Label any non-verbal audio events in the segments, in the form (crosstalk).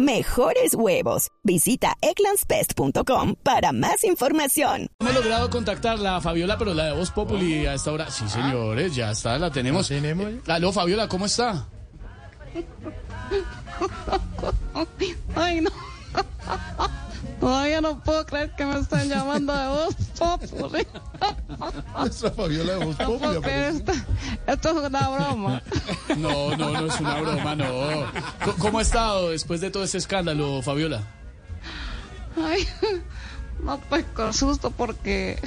Mejores huevos. Visita egglandsbest.com para más información. No he logrado contactarla, a Fabiola, pero la de Voz Populi a esta hora. Sí, señores, ya está, la tenemos. tenemos? Eh, aló, Fabiola, ¿cómo está? Ay, no. Todavía no puedo creer que me están llamando de voz populi. Nuestra Fabiola de Voz No Populi esto. Esto es una broma. No, no, no es una broma, no. ¿Cómo ha estado después de todo este escándalo, Fabiola? Ay, no, pues con susto porque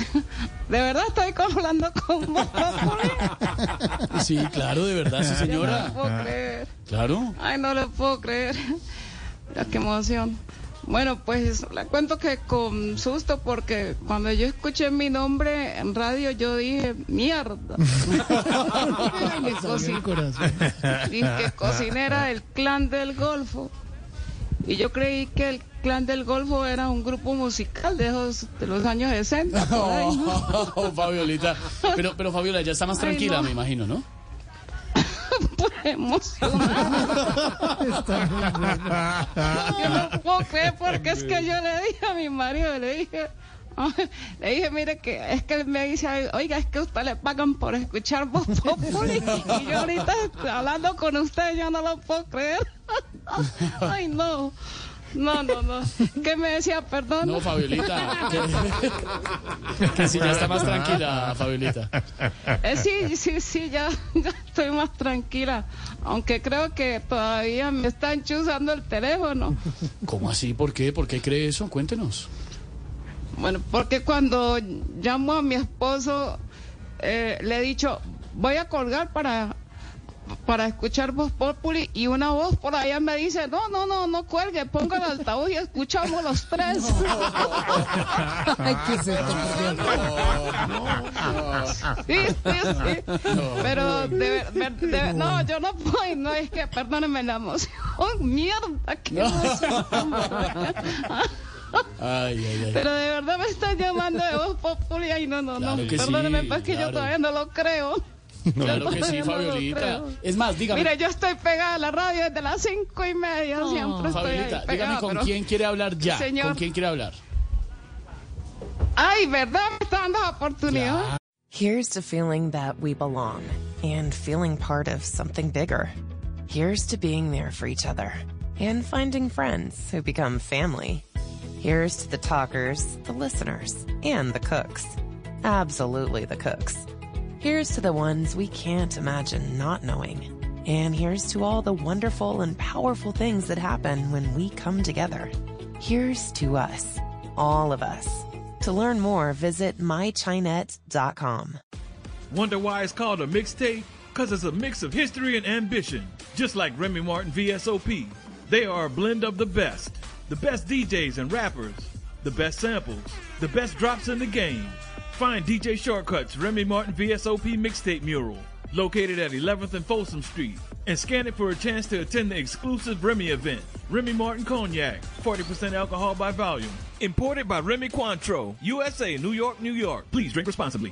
de verdad estoy hablando con voz populi. Sí, claro, de verdad, sí, No señora. lo puedo creer. Claro. Ay, no le puedo creer. Mira qué emoción. Bueno, pues le cuento que con susto porque cuando yo escuché mi nombre en radio yo dije, mierda. (laughs) El corazón. Dije que cocinera del clan del Golfo. Y yo creí que el clan del Golfo era un grupo musical de, esos, de los años 60. por ahí, ¿no? (laughs) Oh, Fabiolita. Pero, pero Fabiola ya está más Ay, tranquila, no. me imagino, ¿no? (laughs) Emocionada. Yo no puedo creer porque es que yo le dije a mi marido, le dije, le dije, mire que es que él me dice, oiga, es que usted le pagan por escuchar Voz (laughs) Populi y yo ahorita hablando con usted yo no lo puedo creer. (laughs) Ay, no. No, no, no. ¿Qué me decía? Perdón. No, Fabiolita. Que, (laughs) que sí, ya está más tranquila, Fabiolita. Eh, sí, sí, sí, ya, ya estoy más tranquila. Aunque creo que todavía me están chuzando el teléfono. ¿Cómo así? ¿Por qué? ¿Por qué cree eso? Cuéntenos. Bueno, porque cuando llamo a mi esposo, eh, le he dicho, voy a colgar para, para escuchar Voz Populi y una voz por allá me dice, no, no, no, no cuelgue, ponga el altavoz y escuchamos los tres. (laughs) Ay, ¿qué es esto, por Dios? Sí, sí, sí. Pero de, de ver- no, yo no puedo, no es que, perdónenme la emoción. (laughs) Mierda, qué emoción. Ay, ay, ay. Pero de verdad me están llamando de voz populi. Ay, no, no, Claro no. que sí, Perdónenme, pues que claro. yo todavía no lo creo. (laughs) Claro que sí, Yo no lo Fabiolita. creo. Es más, dígame. Mire, yo estoy pegada a la radio desde las cinco y media. Siempre estoy ahí pegada. dígame con pero- quién quiere hablar ya. Señor. ¿Con quién quiere hablar? Ay, ¿verdad? Me está dando la oportunidad. Here's to feeling that we belong and feeling part of something bigger. Here's to being there for each other and finding friends who become family. Here's to the talkers, the listeners, and the cooks. Absolutely the cooks. Here's to the ones we can't imagine not knowing. And here's to all the wonderful and powerful things that happen when we come together. Here's to us, all of us. To learn more, visit mychinet.com. Wonder why it's called a mixtape? Because it's a mix of history and ambition, just like Remy Martin VSOP. They are a blend of the best the best DJs and rappers, the best samples, the best drops in the game. Find DJ Shortcuts Remy Martin VSOP mixtape mural, located at 11th and Folsom Street, and scan it for a chance to attend the exclusive Remy event. Remy Martin Cognac, 40% alcohol by volume. Imported by Remy Cointreau, USA, New York, New York. Please drink responsibly.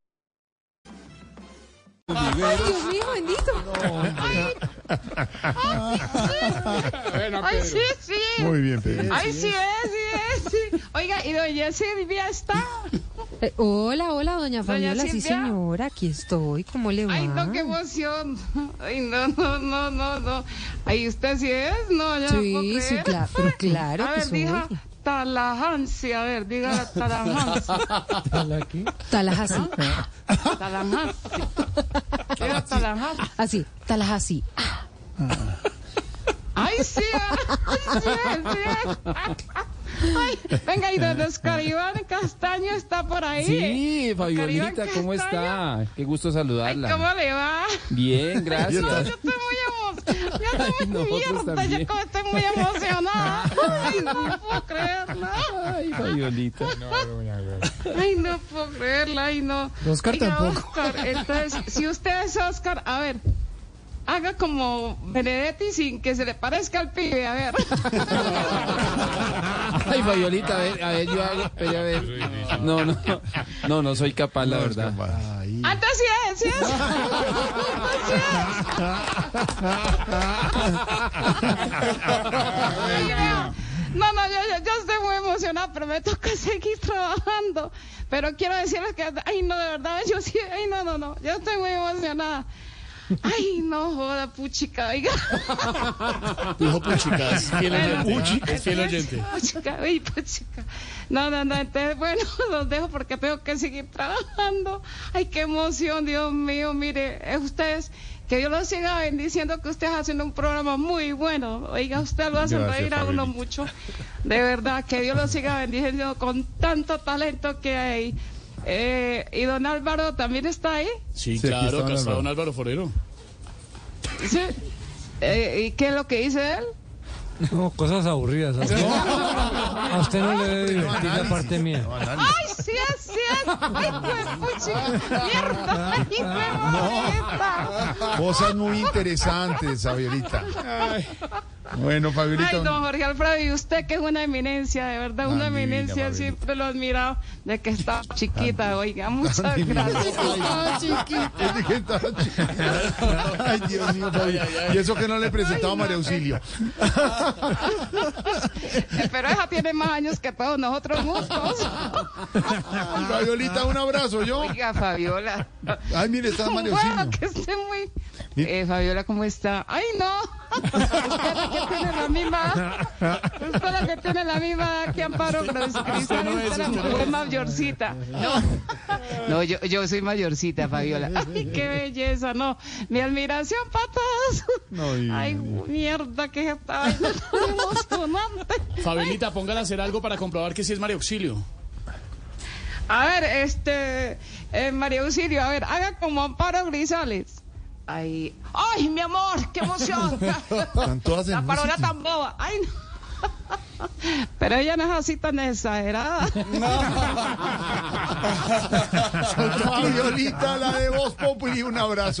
Dios mío, bendito. Ay, sí, sí. Muy bien, Pedro. Ay, sí es, sí es, sí. Oiga, y doña Silvia está. Eh, hola, hola, doña Fabiola. Sí, Silvia. señora, aquí estoy. ¿Cómo le va? Ay, no, qué emoción. Ay, no, no, no, no, no. Ay, usted sí es, no, ya no puedo Sí, sí, creer. claro, pero claro A que ver, soy. hija, Tallahassee, a ver, diga Tallahassee. Tallahassee. Tallahassee. Diga Tallahassee. Así, Tallahassee. Ay, sí, ay, sí, sí. Ay, venga, y don Oscar Iván Castaño está por ahí. Sí, Fabiolita, ¿cómo está? Qué gusto Ay, saludarla. ¿cómo le va? Bien, gracias. No, yo estoy muy emocionada. Yo estoy Ay, muy nosotros mierda, yo como estoy muy emocionada. Ay, no puedo creerlo. Ay, Fabiolita. Ay, no puedo creerlo, ay, no. Oscar Oiga, tampoco. Oscar, entonces, si usted es Oscar, a ver, haga como Benedetti sin que se le parezca al pibe, a ver. Ay, Fabiolita, a ver, a ver, yo hago, a ver. No, no, no, no soy capaz, la verdad. Antes sí es. No, no, yo, yo, yo estoy muy emocionada, pero me toca (laughs) seguir trabajando. Pero quiero decirles que, ay, no, de verdad, yo sí, ay, no, no, no, yo estoy muy emocionada. Ay, no joda, puchica, oiga. Dijo Puchicas, fiel oyente. Puchica. Es fiel oyente. Puchica, uy, puchica. No, no, no, entonces, bueno, (laughs) los dejo porque tengo que seguir trabajando. Ay, qué emoción, Dios mío, mire, eh, ustedes, que Dios los siga bendiciendo, que ustedes hacen un programa muy bueno. Oiga, usted lo hacen Gracias, reír a uno mucho. De verdad, que Dios los siga bendiciendo con tanto talento que hay. Eh, y don Álvaro también está ahí. Sí, claro, acá está Álvaro. don Álvaro Forero. ¿Sí? Eh, ¿Y qué es lo que dice él? No, cosas aburridas. A usted, a usted no le debe divertir la parte mía. ¡Ay, sí es, sí es! ¡Ay, pues, puchica! ¡Mierda! ¡Ay, qué bonita! Cosas muy interesantes, Fabiolita. Bueno, Fabiolita. Ay, don Jorge Alfredo, y usted que es una eminencia, de verdad, una divina, eminencia, Fabiola. siempre lo he admirado, de que está chiquita, oiga, muchas Tan divina. gracias. Es de que estaba chiquita. Ay, Dios mío, Fabi. Y eso que no le he presentado a María Auxilio. Eh, (laughs) Pero esa tiene más años que todos nosotros juntos. (laughs) Fabiolita, un abrazo, yo. Oiga, Fabiola. Ay, mire, está María Bueno, Auxilio. que esté muy... Eh, Fabiola, ¿cómo está? ¡Ay, no! (laughs) Que tiene la misma... Usted es la que tiene la misma que Amparo Cristal. no es, es. mayorcita. No, no yo, yo soy mayorcita, Fabiola. ¡Ay, qué belleza! No, mi admiración para todos. No, ¡Ay, mierda, que tan emocionante! Fabelita, póngala a hacer algo para comprobar que sí es María Auxilio. A ver, este, eh, María Auxilio, a ver, haga como Amparo Grisales. Ay, ay, mi amor, qué emoción. (laughs) La parola tan boba. Ay, no. (laughs) Pero ella no es así tan exagerada. Fabiolita, (laughs) la de Voz Populi, un abrazo.